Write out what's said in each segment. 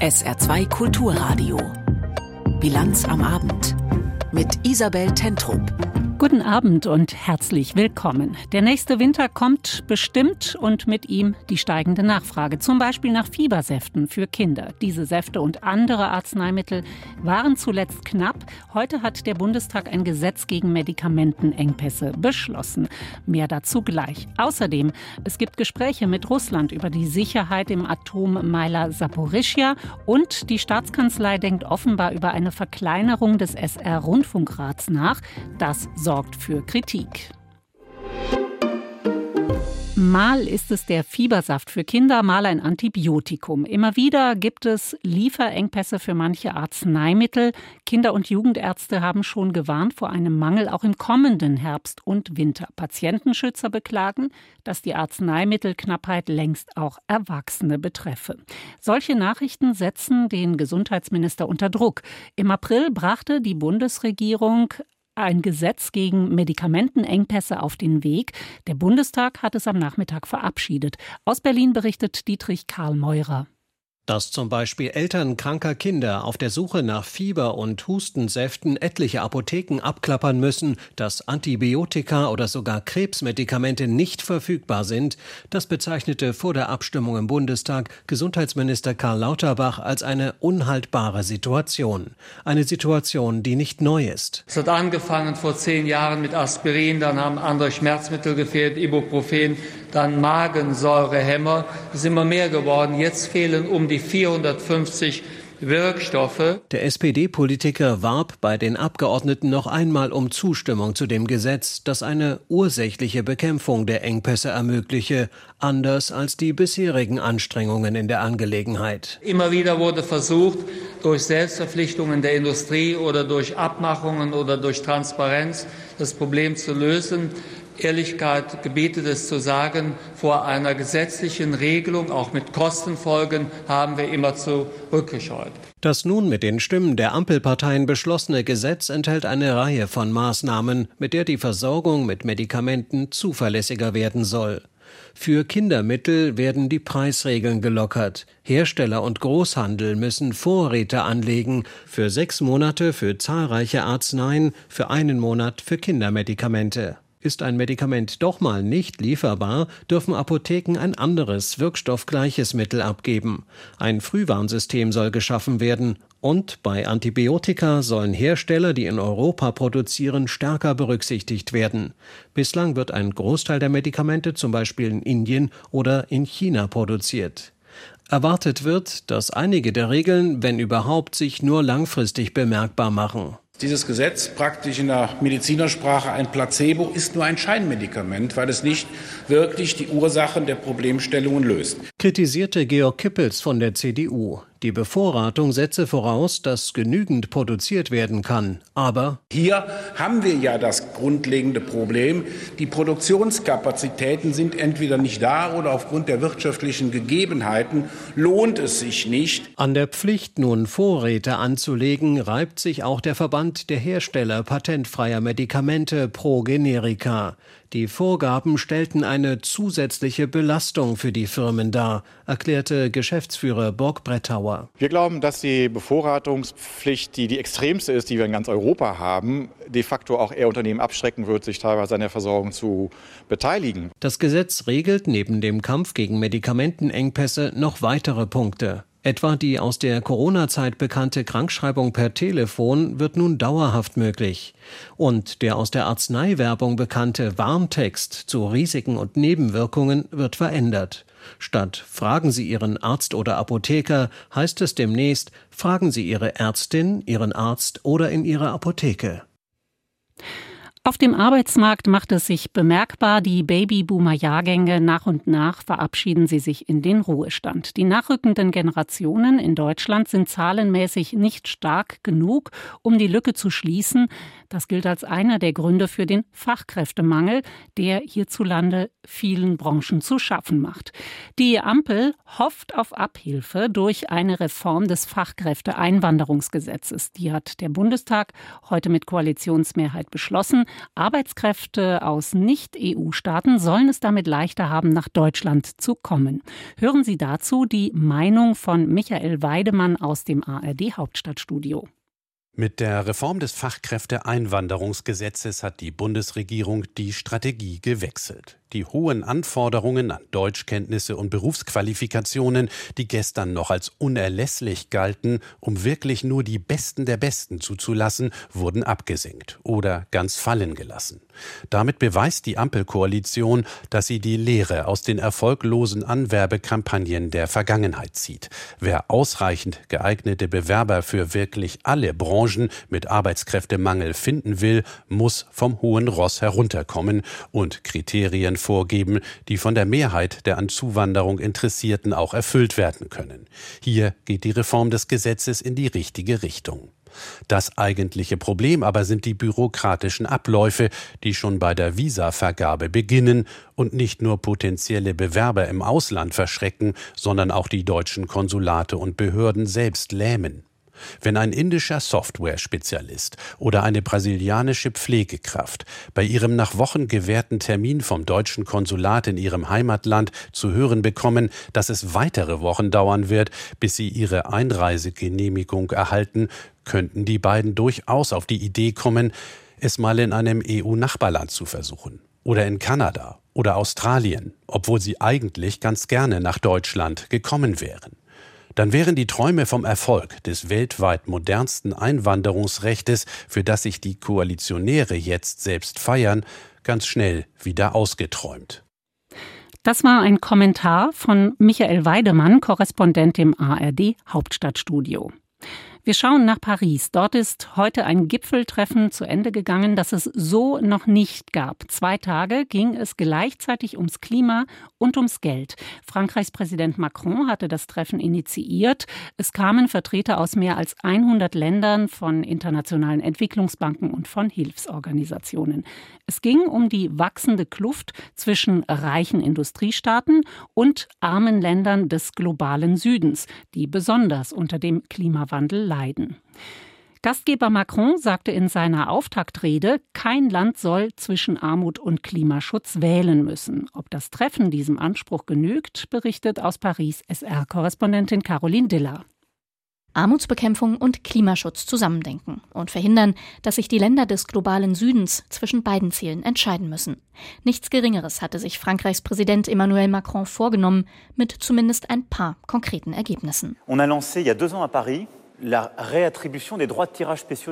SR2 Kulturradio. Bilanz am Abend. Mit Isabel Tentrup. Guten Abend und herzlich willkommen. Der nächste Winter kommt bestimmt und mit ihm die steigende Nachfrage, zum Beispiel nach Fiebersäften für Kinder. Diese Säfte und andere Arzneimittel waren zuletzt knapp. Heute hat der Bundestag ein Gesetz gegen Medikamentenengpässe beschlossen. Mehr dazu gleich. Außerdem, es gibt Gespräche mit Russland über die Sicherheit im Atommeiler Saporischia und die Staatskanzlei denkt offenbar über eine Verkleinerung des SR-Rundfunkrats nach. Das soll sorgt für Kritik. Mal ist es der Fiebersaft für Kinder, mal ein Antibiotikum. Immer wieder gibt es Lieferengpässe für manche Arzneimittel. Kinder- und Jugendärzte haben schon gewarnt vor einem Mangel auch im kommenden Herbst und Winter. Patientenschützer beklagen, dass die Arzneimittelknappheit längst auch Erwachsene betreffe. Solche Nachrichten setzen den Gesundheitsminister unter Druck. Im April brachte die Bundesregierung ein Gesetz gegen Medikamentenengpässe auf den Weg. Der Bundestag hat es am Nachmittag verabschiedet. Aus Berlin berichtet Dietrich Karl Meurer. Dass zum Beispiel Eltern kranker Kinder auf der Suche nach Fieber- und Hustensäften etliche Apotheken abklappern müssen, dass Antibiotika oder sogar Krebsmedikamente nicht verfügbar sind, das bezeichnete vor der Abstimmung im Bundestag Gesundheitsminister Karl Lauterbach als eine unhaltbare Situation. Eine Situation, die nicht neu ist. Es hat angefangen vor zehn Jahren mit Aspirin, dann haben andere Schmerzmittel gefehlt, Ibuprofen, dann Magensäurehämmer. Es ist immer mehr geworden. Jetzt fehlen um die 450 Wirkstoffe. Der SPD-Politiker warb bei den Abgeordneten noch einmal um Zustimmung zu dem Gesetz, das eine ursächliche Bekämpfung der Engpässe ermögliche, anders als die bisherigen Anstrengungen in der Angelegenheit. Immer wieder wurde versucht, durch Selbstverpflichtungen der Industrie oder durch Abmachungen oder durch Transparenz das Problem zu lösen. Ehrlichkeit gebietet es zu sagen, vor einer gesetzlichen Regelung, auch mit Kostenfolgen, haben wir immer zurückgescheut. Das nun mit den Stimmen der Ampelparteien beschlossene Gesetz enthält eine Reihe von Maßnahmen, mit der die Versorgung mit Medikamenten zuverlässiger werden soll. Für Kindermittel werden die Preisregeln gelockert. Hersteller und Großhandel müssen Vorräte anlegen, für sechs Monate für zahlreiche Arzneien, für einen Monat für Kindermedikamente. Ist ein Medikament doch mal nicht lieferbar, dürfen Apotheken ein anderes wirkstoffgleiches Mittel abgeben. Ein Frühwarnsystem soll geschaffen werden und bei Antibiotika sollen Hersteller, die in Europa produzieren, stärker berücksichtigt werden. Bislang wird ein Großteil der Medikamente zum Beispiel in Indien oder in China produziert. Erwartet wird, dass einige der Regeln, wenn überhaupt, sich nur langfristig bemerkbar machen. Dieses Gesetz, praktisch in der Medizinersprache ein Placebo, ist nur ein Scheinmedikament, weil es nicht wirklich die Ursachen der Problemstellungen löst. Kritisierte Georg Kippels von der CDU. Die Bevorratung setze voraus, dass genügend produziert werden kann. Aber hier haben wir ja das grundlegende Problem. Die Produktionskapazitäten sind entweder nicht da oder aufgrund der wirtschaftlichen Gegebenheiten lohnt es sich nicht. An der Pflicht, nun Vorräte anzulegen, reibt sich auch der Verband der Hersteller patentfreier Medikamente Pro Generica. Die Vorgaben stellten eine zusätzliche Belastung für die Firmen dar, erklärte Geschäftsführer Borg Brettauer. Wir glauben, dass die Bevorratungspflicht, die die extremste ist, die wir in ganz Europa haben, de facto auch eher Unternehmen abschrecken wird, sich teilweise an der Versorgung zu beteiligen. Das Gesetz regelt neben dem Kampf gegen Medikamentenengpässe noch weitere Punkte. Etwa die aus der Corona-Zeit bekannte Krankschreibung per Telefon wird nun dauerhaft möglich. Und der aus der Arzneiwerbung bekannte Warntext zu Risiken und Nebenwirkungen wird verändert. Statt Fragen Sie Ihren Arzt oder Apotheker heißt es demnächst Fragen Sie Ihre Ärztin, Ihren Arzt oder in Ihrer Apotheke. Auf dem Arbeitsmarkt macht es sich bemerkbar, die Babyboomer-Jahrgänge nach und nach verabschieden sie sich in den Ruhestand. Die nachrückenden Generationen in Deutschland sind zahlenmäßig nicht stark genug, um die Lücke zu schließen. Das gilt als einer der Gründe für den Fachkräftemangel, der hierzulande vielen Branchen zu schaffen macht. Die Ampel hofft auf Abhilfe durch eine Reform des Fachkräfteeinwanderungsgesetzes. Die hat der Bundestag heute mit Koalitionsmehrheit beschlossen. Arbeitskräfte aus Nicht-EU-Staaten sollen es damit leichter haben, nach Deutschland zu kommen. Hören Sie dazu die Meinung von Michael Weidemann aus dem ARD Hauptstadtstudio. Mit der Reform des Fachkräfteeinwanderungsgesetzes hat die Bundesregierung die Strategie gewechselt. Die hohen Anforderungen an Deutschkenntnisse und Berufsqualifikationen, die gestern noch als unerlässlich galten, um wirklich nur die Besten der Besten zuzulassen, wurden abgesenkt oder ganz fallen gelassen. Damit beweist die Ampelkoalition, dass sie die Lehre aus den erfolglosen Anwerbekampagnen der Vergangenheit zieht. Wer ausreichend geeignete Bewerber für wirklich alle Branchen mit Arbeitskräftemangel finden will, muss vom hohen Ross herunterkommen und Kriterien vorgeben, die von der Mehrheit der an Zuwanderung Interessierten auch erfüllt werden können. Hier geht die Reform des Gesetzes in die richtige Richtung. Das eigentliche Problem aber sind die bürokratischen Abläufe, die schon bei der Visavergabe beginnen und nicht nur potenzielle Bewerber im Ausland verschrecken, sondern auch die deutschen Konsulate und Behörden selbst lähmen. Wenn ein indischer Software-Spezialist oder eine brasilianische Pflegekraft bei ihrem nach Wochen gewährten Termin vom deutschen Konsulat in ihrem Heimatland zu hören bekommen, dass es weitere Wochen dauern wird, bis sie ihre Einreisegenehmigung erhalten, könnten die beiden durchaus auf die Idee kommen, es mal in einem EU-Nachbarland zu versuchen. Oder in Kanada oder Australien, obwohl sie eigentlich ganz gerne nach Deutschland gekommen wären dann wären die Träume vom Erfolg des weltweit modernsten Einwanderungsrechtes, für das sich die Koalitionäre jetzt selbst feiern, ganz schnell wieder ausgeträumt. Das war ein Kommentar von Michael Weidemann, Korrespondent im ARD Hauptstadtstudio. Wir schauen nach Paris. Dort ist heute ein Gipfeltreffen zu Ende gegangen, das es so noch nicht gab. Zwei Tage ging es gleichzeitig ums Klima und ums Geld. Frankreichs Präsident Macron hatte das Treffen initiiert. Es kamen Vertreter aus mehr als 100 Ländern von internationalen Entwicklungsbanken und von Hilfsorganisationen. Es ging um die wachsende Kluft zwischen reichen Industriestaaten und armen Ländern des globalen Südens, die besonders unter dem Klimawandel leiden. Gastgeber Macron sagte in seiner Auftaktrede, kein Land soll zwischen Armut und Klimaschutz wählen müssen. Ob das Treffen diesem Anspruch genügt, berichtet aus Paris SR-Korrespondentin Caroline Diller. Armutsbekämpfung und Klimaschutz zusammendenken und verhindern, dass sich die Länder des globalen Südens zwischen beiden Zielen entscheiden müssen. Nichts Geringeres hatte sich Frankreichs Präsident Emmanuel Macron vorgenommen, mit zumindest ein paar konkreten Ergebnissen. On a lancé il y a deux ans à Paris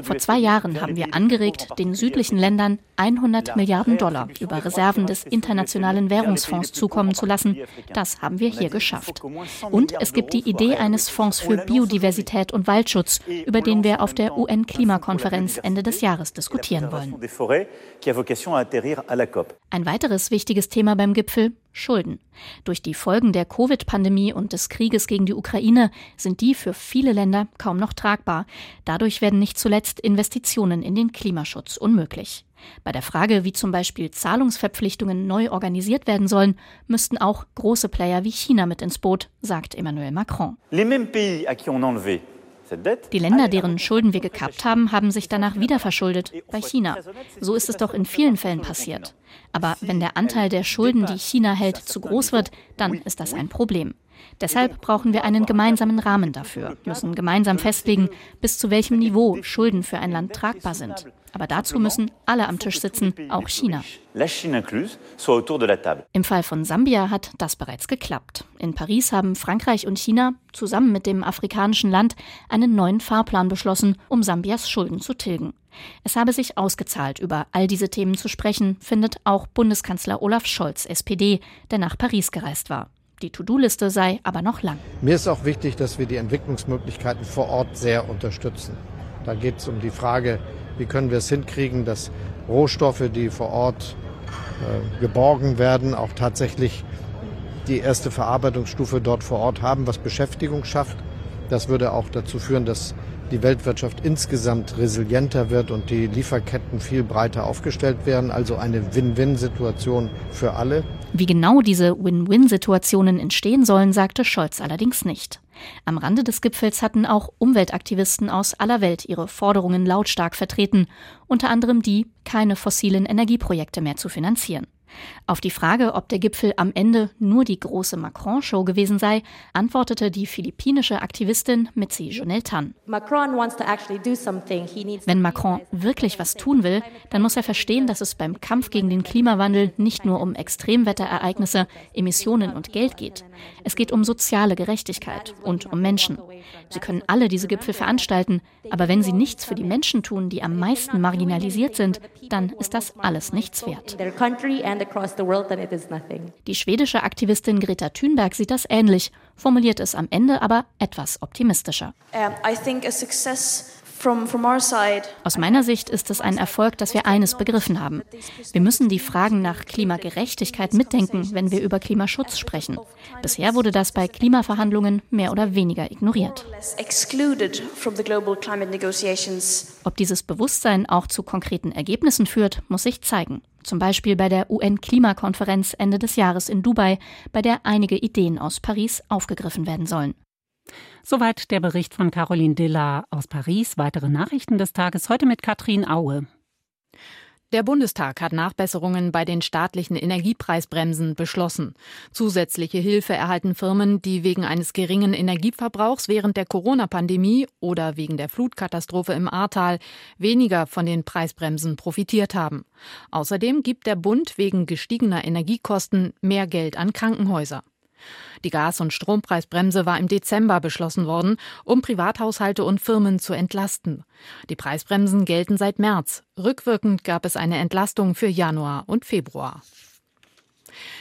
vor zwei Jahren haben wir angeregt, den südlichen Ländern 100 Milliarden Dollar über Reserven des Internationalen Währungsfonds zukommen zu lassen. Das haben wir hier geschafft. Und es gibt die Idee eines Fonds für Biodiversität und Waldschutz, über den wir auf der UN-Klimakonferenz Ende des Jahres diskutieren wollen. Ein weiteres wichtiges Thema beim Gipfel Schulden. Durch die Folgen der Covid-Pandemie und des Krieges gegen die Ukraine sind die für viele Länder kaum noch tragbar. Dadurch werden nicht zuletzt Investitionen in den Klimaschutz unmöglich. Bei der Frage, wie zum Beispiel Zahlungsverpflichtungen neu organisiert werden sollen, müssten auch große Player wie China mit ins Boot, sagt Emmanuel Macron. Les mêmes pays à qui on enlevé die Länder, deren Schulden wir gekappt haben, haben sich danach wieder verschuldet bei China. So ist es doch in vielen Fällen passiert. Aber wenn der Anteil der Schulden, die China hält, zu groß wird, dann ist das ein Problem. Deshalb brauchen wir einen gemeinsamen Rahmen dafür, müssen gemeinsam festlegen, bis zu welchem Niveau Schulden für ein Land tragbar sind. Aber dazu müssen alle am Tisch sitzen, auch China. Im Fall von Sambia hat das bereits geklappt. In Paris haben Frankreich und China zusammen mit dem afrikanischen Land einen neuen Fahrplan beschlossen, um Sambias Schulden zu tilgen. Es habe sich ausgezahlt, über all diese Themen zu sprechen, findet auch Bundeskanzler Olaf Scholz, SPD, der nach Paris gereist war. Die To-Do-Liste sei aber noch lang. Mir ist auch wichtig, dass wir die Entwicklungsmöglichkeiten vor Ort sehr unterstützen. Da geht es um die Frage, wie können wir es hinkriegen, dass Rohstoffe, die vor Ort äh, geborgen werden, auch tatsächlich die erste Verarbeitungsstufe dort vor Ort haben, was Beschäftigung schafft. Das würde auch dazu führen, dass die Weltwirtschaft insgesamt resilienter wird und die Lieferketten viel breiter aufgestellt werden. Also eine Win-Win-Situation für alle. Wie genau diese Win-Win-Situationen entstehen sollen, sagte Scholz allerdings nicht. Am Rande des Gipfels hatten auch Umweltaktivisten aus aller Welt ihre Forderungen lautstark vertreten, unter anderem die, keine fossilen Energieprojekte mehr zu finanzieren. Auf die Frage, ob der Gipfel am Ende nur die große Macron-Show gewesen sei, antwortete die philippinische Aktivistin Mitzi Jonel Tan. Wenn Macron wirklich was tun will, dann muss er verstehen, dass es beim Kampf gegen den Klimawandel nicht nur um Extremwetterereignisse, Emissionen und Geld geht. Es geht um soziale Gerechtigkeit und um Menschen. Sie können alle diese Gipfel veranstalten, aber wenn sie nichts für die Menschen tun, die am meisten marginalisiert sind, dann ist das alles nichts wert. Die schwedische Aktivistin Greta Thunberg sieht das ähnlich, formuliert es am Ende aber etwas optimistischer. Aus meiner Sicht ist es ein Erfolg, dass wir eines begriffen haben. Wir müssen die Fragen nach Klimagerechtigkeit mitdenken, wenn wir über Klimaschutz sprechen. Bisher wurde das bei Klimaverhandlungen mehr oder weniger ignoriert. Ob dieses Bewusstsein auch zu konkreten Ergebnissen führt, muss sich zeigen. Zum Beispiel bei der UN-Klimakonferenz Ende des Jahres in Dubai, bei der einige Ideen aus Paris aufgegriffen werden sollen. Soweit der Bericht von Caroline Dilla aus Paris. Weitere Nachrichten des Tages heute mit Katrin Aue. Der Bundestag hat Nachbesserungen bei den staatlichen Energiepreisbremsen beschlossen. Zusätzliche Hilfe erhalten Firmen, die wegen eines geringen Energieverbrauchs während der Corona-Pandemie oder wegen der Flutkatastrophe im Ahrtal weniger von den Preisbremsen profitiert haben. Außerdem gibt der Bund wegen gestiegener Energiekosten mehr Geld an Krankenhäuser. Die Gas- und Strompreisbremse war im Dezember beschlossen worden, um Privathaushalte und Firmen zu entlasten. Die Preisbremsen gelten seit März. Rückwirkend gab es eine Entlastung für Januar und Februar.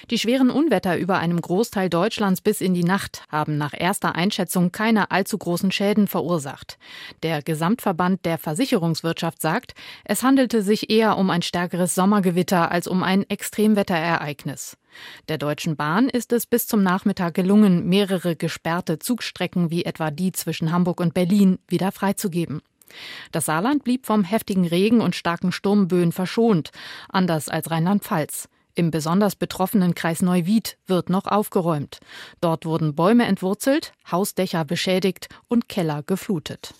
Die schweren Unwetter über einem Großteil Deutschlands bis in die Nacht haben nach erster Einschätzung keine allzu großen Schäden verursacht. Der Gesamtverband der Versicherungswirtschaft sagt, es handelte sich eher um ein stärkeres Sommergewitter als um ein Extremwetterereignis. Der Deutschen Bahn ist es bis zum Nachmittag gelungen, mehrere gesperrte Zugstrecken wie etwa die zwischen Hamburg und Berlin wieder freizugeben. Das Saarland blieb vom heftigen Regen und starken Sturmböen verschont, anders als Rheinland-Pfalz. Im besonders betroffenen Kreis Neuwied wird noch aufgeräumt. Dort wurden Bäume entwurzelt, Hausdächer beschädigt und Keller geflutet.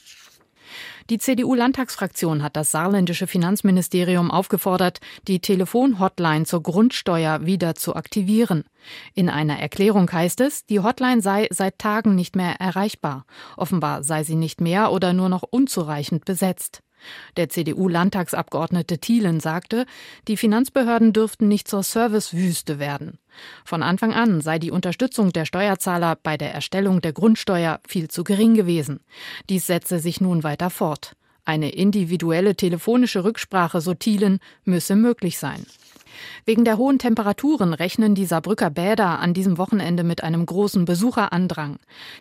Die CDU-Landtagsfraktion hat das saarländische Finanzministerium aufgefordert, die Telefonhotline zur Grundsteuer wieder zu aktivieren. In einer Erklärung heißt es, die Hotline sei seit Tagen nicht mehr erreichbar. Offenbar sei sie nicht mehr oder nur noch unzureichend besetzt. Der CDU-Landtagsabgeordnete Thielen sagte, die Finanzbehörden dürften nicht zur Servicewüste werden. Von Anfang an sei die Unterstützung der Steuerzahler bei der Erstellung der Grundsteuer viel zu gering gewesen. Dies setze sich nun weiter fort. Eine individuelle telefonische Rücksprache, so Thielen, müsse möglich sein. Wegen der hohen Temperaturen rechnen die Saarbrücker Bäder an diesem Wochenende mit einem großen Besucherandrang.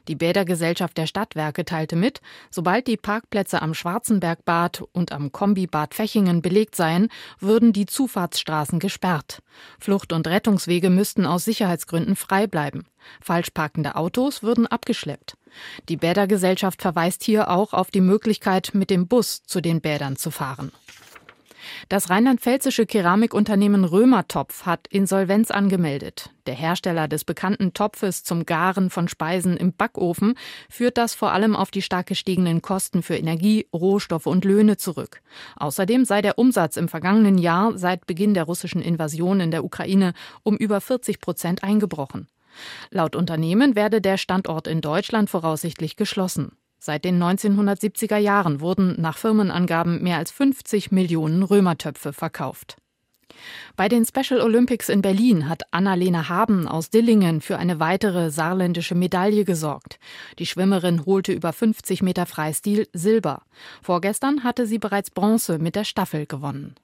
Die Bädergesellschaft der Stadtwerke teilte mit, sobald die Parkplätze am Schwarzenbergbad und am Kombibad Fechingen belegt seien, würden die Zufahrtsstraßen gesperrt. Flucht- und Rettungswege müssten aus Sicherheitsgründen frei bleiben. Falsch parkende Autos würden abgeschleppt. Die Bädergesellschaft verweist hier auch auf die Möglichkeit, mit dem Bus zu den Bädern zu fahren. Das rheinland-pfälzische Keramikunternehmen Römertopf hat Insolvenz angemeldet. Der Hersteller des bekannten Topfes zum Garen von Speisen im Backofen führt das vor allem auf die stark gestiegenen Kosten für Energie, Rohstoffe und Löhne zurück. Außerdem sei der Umsatz im vergangenen Jahr seit Beginn der russischen Invasion in der Ukraine um über 40 Prozent eingebrochen. Laut Unternehmen werde der Standort in Deutschland voraussichtlich geschlossen. Seit den 1970er Jahren wurden nach Firmenangaben mehr als 50 Millionen Römertöpfe verkauft. Bei den Special Olympics in Berlin hat Annalena Haben aus Dillingen für eine weitere saarländische Medaille gesorgt. Die Schwimmerin holte über 50 Meter Freistil Silber. Vorgestern hatte sie bereits Bronze mit der Staffel gewonnen.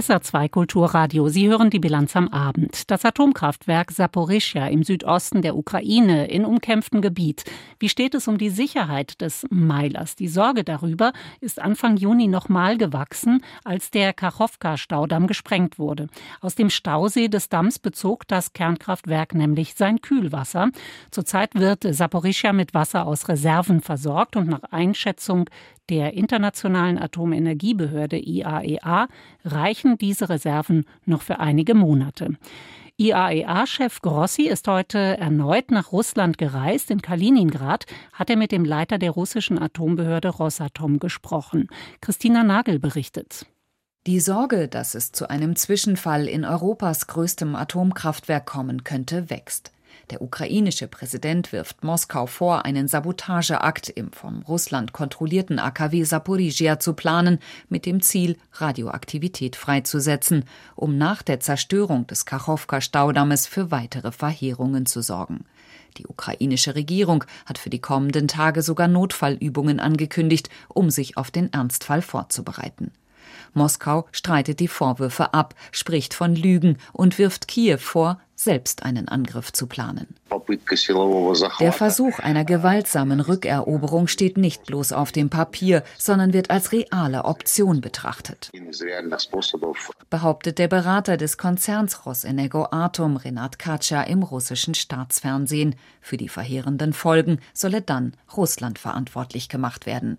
SA2 Kulturradio. Sie hören die Bilanz am Abend. Das Atomkraftwerk Saporischja im Südosten der Ukraine in umkämpftem Gebiet. Wie steht es um die Sicherheit des Meilers? Die Sorge darüber ist Anfang Juni nochmal gewachsen, als der Kachowka-Staudamm gesprengt wurde. Aus dem Stausee des Damms bezog das Kernkraftwerk nämlich sein Kühlwasser. Zurzeit wird Saporischja mit Wasser aus Reserven versorgt und nach Einschätzung der Internationalen Atomenergiebehörde IAEA e reichen diese Reserven noch für einige Monate. IAEA-Chef Grossi ist heute erneut nach Russland gereist. In Kaliningrad hat er mit dem Leiter der russischen Atombehörde Rosatom gesprochen. Christina Nagel berichtet. Die Sorge, dass es zu einem Zwischenfall in Europas größtem Atomkraftwerk kommen könnte, wächst. Der ukrainische Präsident wirft Moskau vor, einen Sabotageakt im von Russland kontrollierten AKW Saporizhia zu planen, mit dem Ziel, Radioaktivität freizusetzen, um nach der Zerstörung des Kachowka-Staudammes für weitere Verheerungen zu sorgen. Die ukrainische Regierung hat für die kommenden Tage sogar Notfallübungen angekündigt, um sich auf den Ernstfall vorzubereiten. Moskau streitet die Vorwürfe ab, spricht von Lügen und wirft Kiew vor, selbst einen Angriff zu planen. Der Versuch einer gewaltsamen Rückeroberung steht nicht bloß auf dem Papier, sondern wird als reale Option betrachtet, behauptet der Berater des Konzerns Rosenergo Atom Renat Katscha im russischen Staatsfernsehen. Für die verheerenden Folgen solle dann Russland verantwortlich gemacht werden.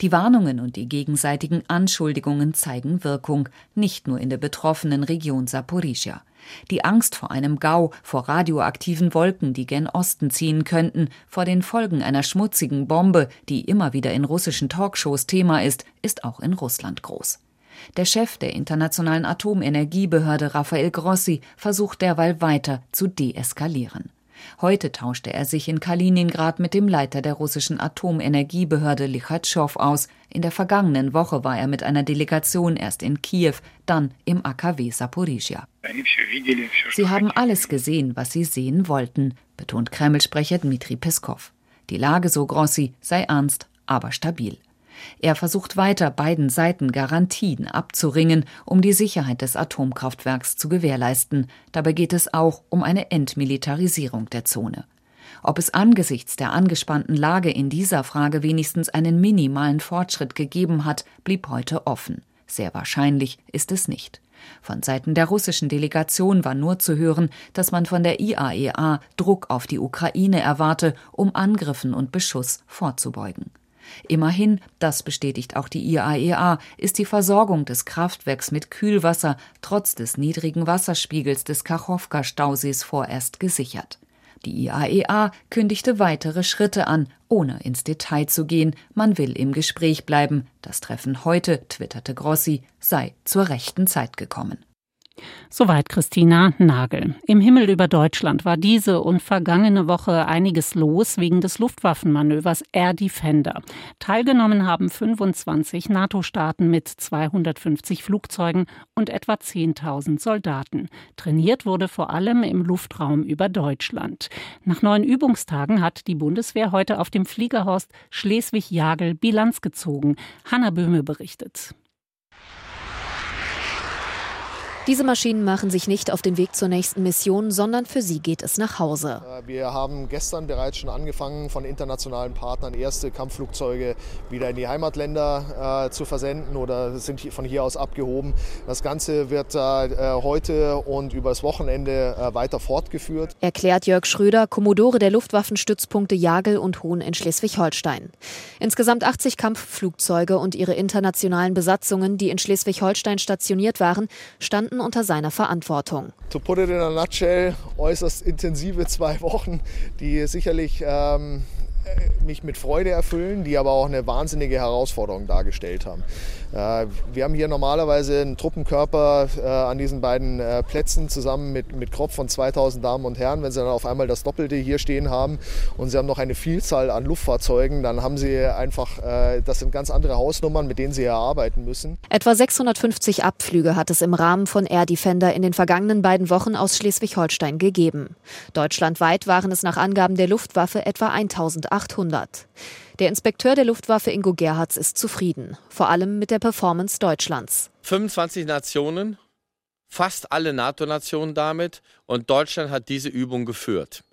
Die Warnungen und die gegenseitigen Anschuldigungen zeigen Wirkung, nicht nur in der betroffenen Region Saporizhia. Die Angst vor einem Gau, vor radioaktiven Wolken, die gen Osten ziehen könnten, vor den Folgen einer schmutzigen Bombe, die immer wieder in russischen Talkshows Thema ist, ist auch in Russland groß. Der Chef der Internationalen Atomenergiebehörde Rafael Grossi versucht derweil weiter zu deeskalieren. Heute tauschte er sich in Kaliningrad mit dem Leiter der russischen Atomenergiebehörde Lichatschow aus. In der vergangenen Woche war er mit einer Delegation erst in Kiew, dann im AKW Saporizhia. Sie haben alles gesehen, was sie sehen wollten, betont Kreml-Sprecher Dmitri Peskov. Die Lage, so Grossi, sei ernst, aber stabil. Er versucht weiter, beiden Seiten Garantien abzuringen, um die Sicherheit des Atomkraftwerks zu gewährleisten. Dabei geht es auch um eine Entmilitarisierung der Zone. Ob es angesichts der angespannten Lage in dieser Frage wenigstens einen minimalen Fortschritt gegeben hat, blieb heute offen. Sehr wahrscheinlich ist es nicht. Von Seiten der russischen Delegation war nur zu hören, dass man von der IAEA e Druck auf die Ukraine erwarte, um Angriffen und Beschuss vorzubeugen. Immerhin, das bestätigt auch die IAEA, e ist die Versorgung des Kraftwerks mit Kühlwasser trotz des niedrigen Wasserspiegels des Kachowka-Stausees vorerst gesichert. Die IAEA e kündigte weitere Schritte an, ohne ins Detail zu gehen. Man will im Gespräch bleiben. Das Treffen heute, twitterte Grossi, sei zur rechten Zeit gekommen. Soweit Christina Nagel. Im Himmel über Deutschland war diese und vergangene Woche einiges los wegen des Luftwaffenmanövers Air Defender. Teilgenommen haben 25 NATO-Staaten mit 250 Flugzeugen und etwa 10.000 Soldaten. Trainiert wurde vor allem im Luftraum über Deutschland. Nach neun Übungstagen hat die Bundeswehr heute auf dem Fliegerhorst Schleswig-Jagel Bilanz gezogen. Hanna Böhme berichtet. Diese Maschinen machen sich nicht auf den Weg zur nächsten Mission, sondern für sie geht es nach Hause. Äh, wir haben gestern bereits schon angefangen, von internationalen Partnern erste Kampfflugzeuge wieder in die Heimatländer äh, zu versenden oder sind von hier aus abgehoben. Das Ganze wird äh, heute und übers Wochenende äh, weiter fortgeführt. Erklärt Jörg Schröder, Kommodore der Luftwaffenstützpunkte Jagel und Hohn in Schleswig-Holstein. Insgesamt 80 Kampfflugzeuge und ihre internationalen Besatzungen, die in Schleswig-Holstein stationiert waren, standen standen unter seiner Verantwortung. To put it in a nutshell, äußerst intensive zwei Wochen, die sicherlich ähm, mich mit Freude erfüllen, die aber auch eine wahnsinnige Herausforderung dargestellt haben. Äh, wir haben hier normalerweise einen Truppenkörper äh, an diesen beiden äh, Plätzen zusammen mit, mit Kropf von 2000 Damen und Herren. Wenn Sie dann auf einmal das Doppelte hier stehen haben und Sie haben noch eine Vielzahl an Luftfahrzeugen, dann haben Sie einfach, das sind ganz andere Hausnummern, mit denen Sie hier arbeiten müssen. Etwa 650 Abflüge hat es im Rahmen von Air Defender in den vergangenen beiden Wochen aus Schleswig-Holstein gegeben. Deutschlandweit waren es nach Angaben der Luftwaffe etwa 1000 800. Der Inspekteur der Luftwaffe Ingo Gerhards ist zufrieden, vor allem mit der Performance Deutschlands. 25 Nationen, fast alle NATO-Nationen damit und Deutschland hat diese Übung geführt.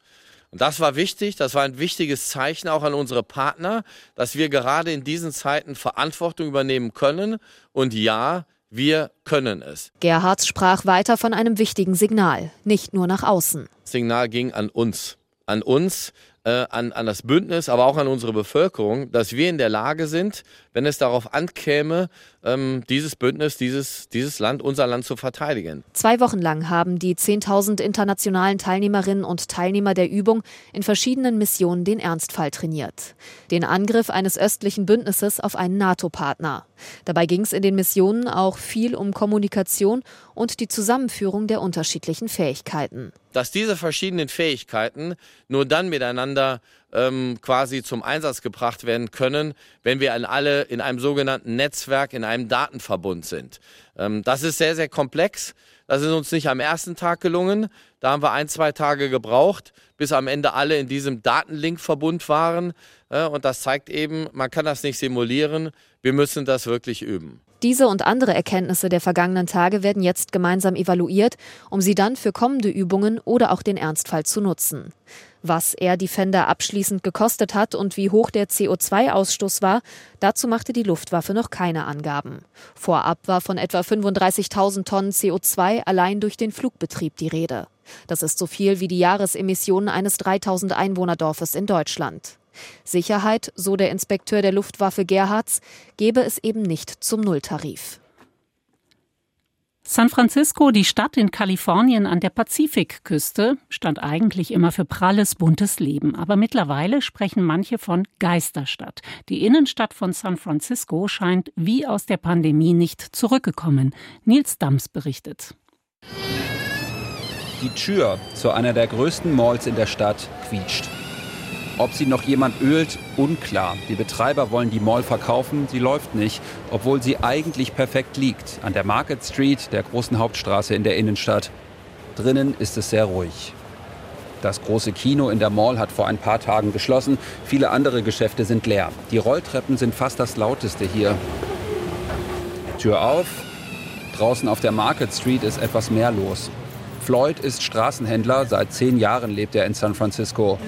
Und das war wichtig, das war ein wichtiges Zeichen auch an unsere Partner, dass wir gerade in diesen Zeiten Verantwortung übernehmen können. Und ja, wir können es. Gerhards sprach weiter von einem wichtigen Signal, nicht nur nach außen. Das Signal ging an uns. An uns, äh, an, an das Bündnis, aber auch an unsere Bevölkerung, dass wir in der Lage sind, wenn es darauf ankäme, ähm, dieses Bündnis, dieses, dieses Land, unser Land zu verteidigen. Zwei Wochen lang haben die 10.000 internationalen Teilnehmerinnen und Teilnehmer der Übung in verschiedenen Missionen den Ernstfall trainiert. Den Angriff eines östlichen Bündnisses auf einen NATO-Partner. Dabei ging es in den Missionen auch viel um Kommunikation und die Zusammenführung der unterschiedlichen Fähigkeiten. Dass diese verschiedenen Fähigkeiten nur dann miteinander ähm, quasi zum Einsatz gebracht werden können, wenn wir alle in einem sogenannten Netzwerk, in einem Datenverbund sind. Ähm, das ist sehr, sehr komplex. Das ist uns nicht am ersten Tag gelungen. Da haben wir ein, zwei Tage gebraucht, bis am Ende alle in diesem Datenlink-Verbund waren. Äh, und das zeigt eben, man kann das nicht simulieren. Wir müssen das wirklich üben. Diese und andere Erkenntnisse der vergangenen Tage werden jetzt gemeinsam evaluiert, um sie dann für kommende Übungen oder auch den Ernstfall zu nutzen. Was Air Defender abschließend gekostet hat und wie hoch der CO2-Ausstoß war, dazu machte die Luftwaffe noch keine Angaben. Vorab war von etwa 35.000 Tonnen CO2 allein durch den Flugbetrieb die Rede. Das ist so viel wie die Jahresemissionen eines 3000 Einwohnerdorfes in Deutschland. Sicherheit, so der Inspekteur der Luftwaffe Gerhards, gebe es eben nicht zum Nulltarif. San Francisco, die Stadt in Kalifornien an der Pazifikküste, stand eigentlich immer für pralles, buntes Leben. Aber mittlerweile sprechen manche von Geisterstadt. Die Innenstadt von San Francisco scheint wie aus der Pandemie nicht zurückgekommen. Nils Dams berichtet. Die Tür zu einer der größten Malls in der Stadt quietscht. Ob sie noch jemand ölt, unklar. Die Betreiber wollen die Mall verkaufen, sie läuft nicht, obwohl sie eigentlich perfekt liegt, an der Market Street, der großen Hauptstraße in der Innenstadt. Drinnen ist es sehr ruhig. Das große Kino in der Mall hat vor ein paar Tagen geschlossen. Viele andere Geschäfte sind leer. Die Rolltreppen sind fast das lauteste hier. Tür auf. Draußen auf der Market Street ist etwas mehr los. Floyd ist Straßenhändler. Seit zehn Jahren lebt er in San Francisco.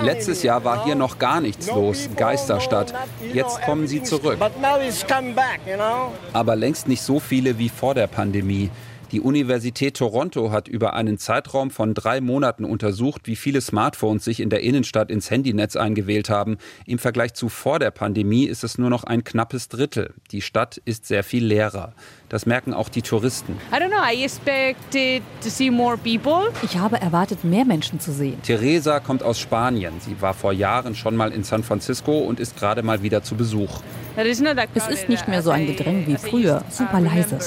Letztes Jahr war hier noch gar nichts los, Geisterstadt. Jetzt kommen sie zurück. Aber längst nicht so viele wie vor der Pandemie. Die Universität Toronto hat über einen Zeitraum von drei Monaten untersucht, wie viele Smartphones sich in der Innenstadt ins Handynetz eingewählt haben. Im Vergleich zu vor der Pandemie ist es nur noch ein knappes Drittel. Die Stadt ist sehr viel leerer. Das merken auch die Touristen. Ich habe erwartet, mehr Menschen zu sehen. Teresa kommt aus Spanien. Sie war vor Jahren schon mal in San Francisco und ist gerade mal wieder zu Besuch. Es ist nicht mehr so ein Gedränge wie früher, super leise.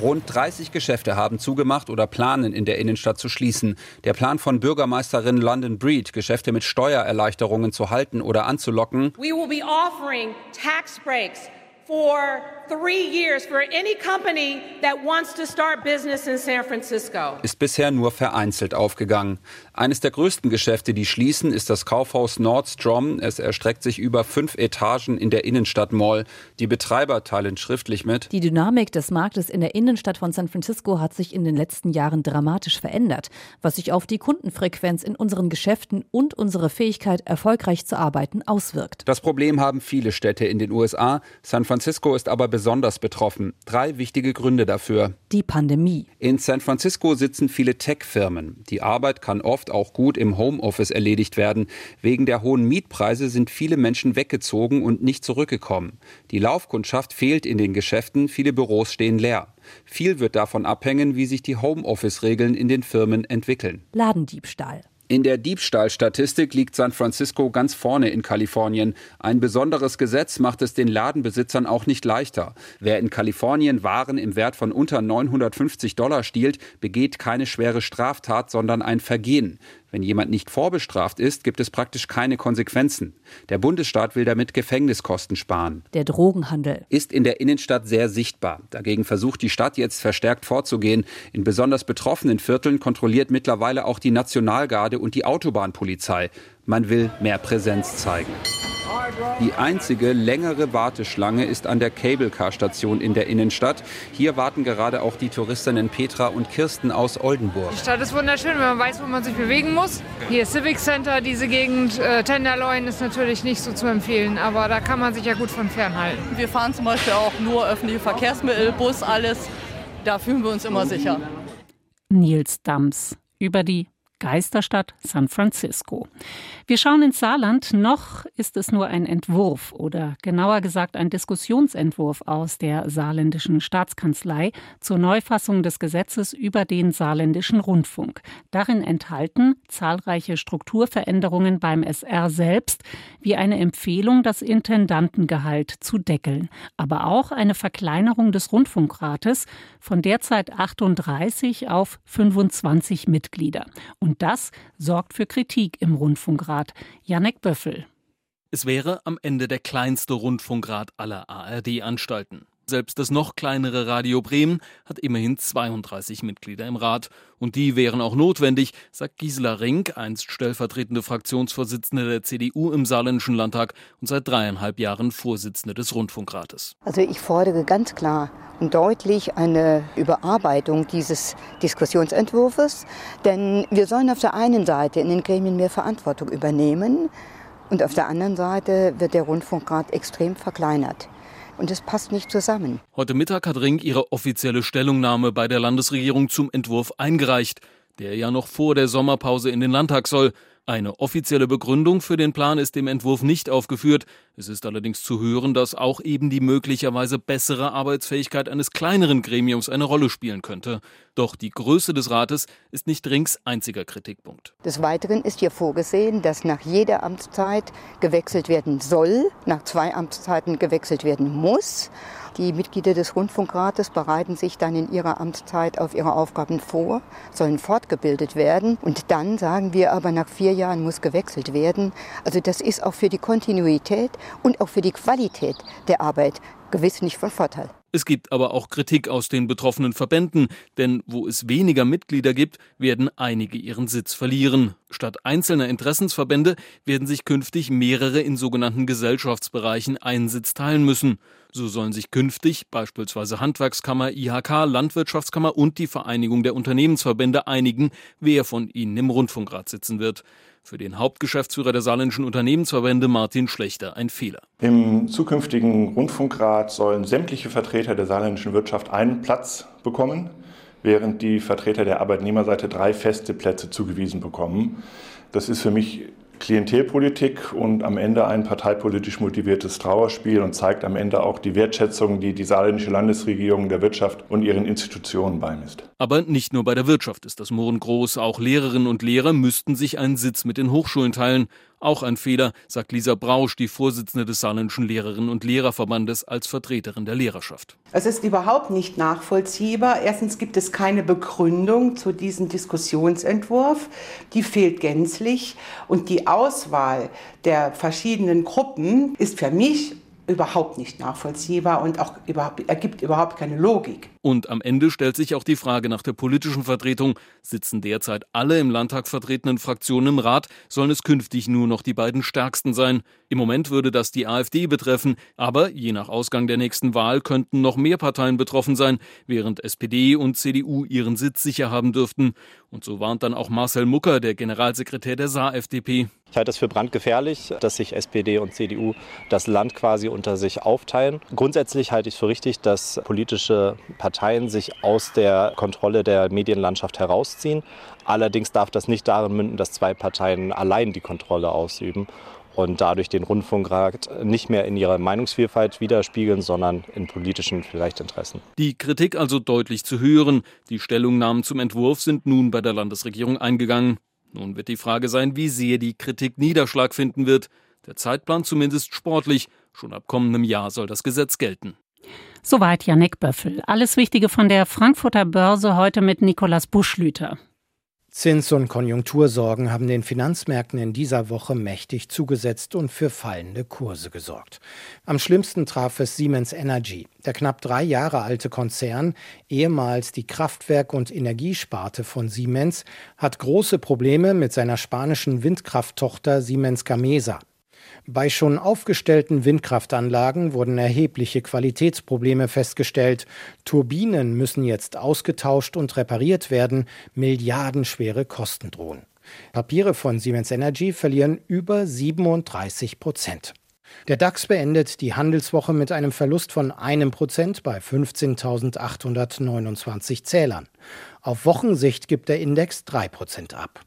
Rund 30 Geschäfte haben zugemacht oder planen, in der Innenstadt zu schließen. Der Plan von Bürgermeisterin London Breed, Geschäfte mit Steuererleichterungen zu halten oder anzulocken. We will be offering tax breaks for three years for any company that wants to start business in San Francisco. Ist bisher nur vereinzelt aufgegangen. Eines der größten Geschäfte, die schließen, ist das Kaufhaus Nordstrom. Es erstreckt sich über fünf Etagen in der Innenstadt Mall. Die Betreiber teilen schriftlich mit. Die Dynamik des Marktes in der Innenstadt von San Francisco hat sich in den letzten Jahren dramatisch verändert, was sich auf die Kundenfrequenz in unseren Geschäften und unsere Fähigkeit, erfolgreich zu arbeiten, auswirkt. Das Problem haben viele Städte in den USA. San Francisco ist aber besonders betroffen. Drei wichtige Gründe dafür. Die Pandemie. In San Francisco sitzen viele Tech-Firmen. Die Arbeit kann oft auch gut im Homeoffice erledigt werden. Wegen der hohen Mietpreise sind viele Menschen weggezogen und nicht zurückgekommen. Die Laufkundschaft fehlt in den Geschäften, viele Büros stehen leer. Viel wird davon abhängen, wie sich die Homeoffice-Regeln in den Firmen entwickeln. Ladendiebstahl. In der Diebstahlstatistik liegt San Francisco ganz vorne in Kalifornien. Ein besonderes Gesetz macht es den Ladenbesitzern auch nicht leichter. Wer in Kalifornien Waren im Wert von unter 950 Dollar stiehlt, begeht keine schwere Straftat, sondern ein Vergehen. Wenn jemand nicht vorbestraft ist, gibt es praktisch keine Konsequenzen. Der Bundesstaat will damit Gefängniskosten sparen. Der Drogenhandel ist in der Innenstadt sehr sichtbar. Dagegen versucht die Stadt jetzt verstärkt vorzugehen. In besonders betroffenen Vierteln kontrolliert mittlerweile auch die Nationalgarde und die Autobahnpolizei. Man will mehr Präsenz zeigen. Die einzige längere Warteschlange ist an der Cable-Car-Station in der Innenstadt. Hier warten gerade auch die Touristinnen Petra und Kirsten aus Oldenburg. Die Stadt ist wunderschön, wenn man weiß, wo man sich bewegen muss. Hier ist Civic Center, diese Gegend. Äh, Tenderloin ist natürlich nicht so zu empfehlen, aber da kann man sich ja gut von fernhalten. Wir fahren zum Beispiel auch nur öffentliche Verkehrsmittel, Bus, alles. Da fühlen wir uns immer sicher. Nils Dams über die Geisterstadt San Francisco. Wir schauen ins Saarland. Noch ist es nur ein Entwurf oder genauer gesagt ein Diskussionsentwurf aus der saarländischen Staatskanzlei zur Neufassung des Gesetzes über den saarländischen Rundfunk. Darin enthalten zahlreiche Strukturveränderungen beim SR selbst, wie eine Empfehlung, das Intendantengehalt zu deckeln, aber auch eine Verkleinerung des Rundfunkrates von derzeit 38 auf 25 Mitglieder. Und und das sorgt für Kritik im Rundfunkrat. Janek Böffel. Es wäre am Ende der kleinste Rundfunkrat aller ARD-Anstalten. Selbst das noch kleinere Radio Bremen hat immerhin 32 Mitglieder im Rat. Und die wären auch notwendig, sagt Gisela Rink, einst stellvertretende Fraktionsvorsitzende der CDU im Saarländischen Landtag und seit dreieinhalb Jahren Vorsitzende des Rundfunkrates. Also ich fordere ganz klar und deutlich eine Überarbeitung dieses Diskussionsentwurfs. Denn wir sollen auf der einen Seite in den Gremien mehr Verantwortung übernehmen und auf der anderen Seite wird der Rundfunkrat extrem verkleinert. Und es passt nicht zusammen. Heute Mittag hat Rink ihre offizielle Stellungnahme bei der Landesregierung zum Entwurf eingereicht, der ja noch vor der Sommerpause in den Landtag soll. Eine offizielle Begründung für den Plan ist im Entwurf nicht aufgeführt. Es ist allerdings zu hören, dass auch eben die möglicherweise bessere Arbeitsfähigkeit eines kleineren Gremiums eine Rolle spielen könnte. Doch die Größe des Rates ist nicht Rings einziger Kritikpunkt. Des Weiteren ist hier vorgesehen, dass nach jeder Amtszeit gewechselt werden soll, nach zwei Amtszeiten gewechselt werden muss. Die Mitglieder des Rundfunkrates bereiten sich dann in ihrer Amtszeit auf ihre Aufgaben vor, sollen fortgebildet werden und dann sagen wir aber nach vier Jahren muss gewechselt werden. Also das ist auch für die Kontinuität und auch für die Qualität der Arbeit gewiss nicht von Vorteil. Es gibt aber auch Kritik aus den betroffenen Verbänden, denn wo es weniger Mitglieder gibt, werden einige ihren Sitz verlieren. Statt einzelner Interessensverbände werden sich künftig mehrere in sogenannten Gesellschaftsbereichen einen Sitz teilen müssen. So sollen sich künftig beispielsweise Handwerkskammer, IHK, Landwirtschaftskammer und die Vereinigung der Unternehmensverbände einigen, wer von ihnen im Rundfunkrat sitzen wird. Für den Hauptgeschäftsführer der saarländischen Unternehmensverbände Martin Schlechter ein Fehler. Im zukünftigen Rundfunkrat sollen sämtliche Vertreter der saarländischen Wirtschaft einen Platz bekommen, während die Vertreter der Arbeitnehmerseite drei feste Plätze zugewiesen bekommen. Das ist für mich Klientelpolitik und am Ende ein parteipolitisch motiviertes Trauerspiel und zeigt am Ende auch die Wertschätzung, die die saarländische Landesregierung der Wirtschaft und ihren Institutionen beimisst. Aber nicht nur bei der Wirtschaft ist das Murren groß. Auch Lehrerinnen und Lehrer müssten sich einen Sitz mit den Hochschulen teilen. Auch ein Fehler, sagt Lisa Brausch, die Vorsitzende des Saarländischen Lehrerinnen und Lehrerverbandes als Vertreterin der Lehrerschaft. Es ist überhaupt nicht nachvollziehbar. Erstens gibt es keine Begründung zu diesem Diskussionsentwurf. Die fehlt gänzlich. Und die Auswahl der verschiedenen Gruppen ist für mich überhaupt nicht nachvollziehbar und auch überhaupt, ergibt überhaupt keine Logik. Und am Ende stellt sich auch die Frage nach der politischen Vertretung. Sitzen derzeit alle im Landtag vertretenen Fraktionen im Rat, sollen es künftig nur noch die beiden stärksten sein. Im Moment würde das die AfD betreffen, aber je nach Ausgang der nächsten Wahl könnten noch mehr Parteien betroffen sein, während SPD und CDU ihren Sitz sicher haben dürften. Und so warnt dann auch Marcel Mucker, der Generalsekretär der Saar-FDP. Ich halte es für brandgefährlich, dass sich SPD und CDU das Land quasi unter sich aufteilen. Grundsätzlich halte ich es für richtig, dass politische Parteien sich aus der Kontrolle der Medienlandschaft herausziehen. Allerdings darf das nicht darin münden, dass zwei Parteien allein die Kontrolle ausüben und dadurch den Rundfunkrat nicht mehr in ihrer Meinungsvielfalt widerspiegeln, sondern in politischen vielleicht Interessen. Die Kritik also deutlich zu hören. Die Stellungnahmen zum Entwurf sind nun bei der Landesregierung eingegangen. Nun wird die Frage sein, wie sehr die Kritik Niederschlag finden wird. Der Zeitplan zumindest sportlich. Schon ab kommendem Jahr soll das Gesetz gelten. Soweit Janek Böffel. Alles Wichtige von der Frankfurter Börse heute mit Nikolaus Buschlüter. Zins- und Konjunktursorgen haben den Finanzmärkten in dieser Woche mächtig zugesetzt und für fallende Kurse gesorgt. Am schlimmsten traf es Siemens Energy. Der knapp drei Jahre alte Konzern, ehemals die Kraftwerk- und Energiesparte von Siemens, hat große Probleme mit seiner spanischen Windkrafttochter Siemens Gamesa. Bei schon aufgestellten Windkraftanlagen wurden erhebliche Qualitätsprobleme festgestellt. Turbinen müssen jetzt ausgetauscht und repariert werden. Milliardenschwere Kosten drohen. Papiere von Siemens Energy verlieren über 37 Prozent. Der DAX beendet die Handelswoche mit einem Verlust von einem Prozent bei 15.829 Zählern. Auf Wochensicht gibt der Index drei Prozent ab.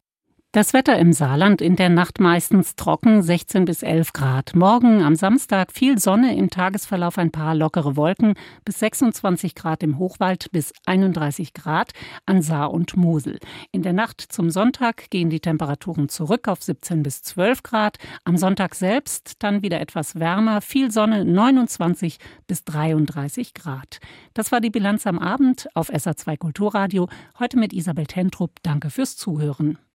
Das Wetter im Saarland in der Nacht meistens trocken, 16 bis 11 Grad. Morgen am Samstag viel Sonne, im Tagesverlauf ein paar lockere Wolken, bis 26 Grad im Hochwald, bis 31 Grad an Saar und Mosel. In der Nacht zum Sonntag gehen die Temperaturen zurück auf 17 bis 12 Grad. Am Sonntag selbst dann wieder etwas wärmer, viel Sonne, 29 bis 33 Grad. Das war die Bilanz am Abend auf SA2 Kulturradio. Heute mit Isabel Tentrup. Danke fürs Zuhören.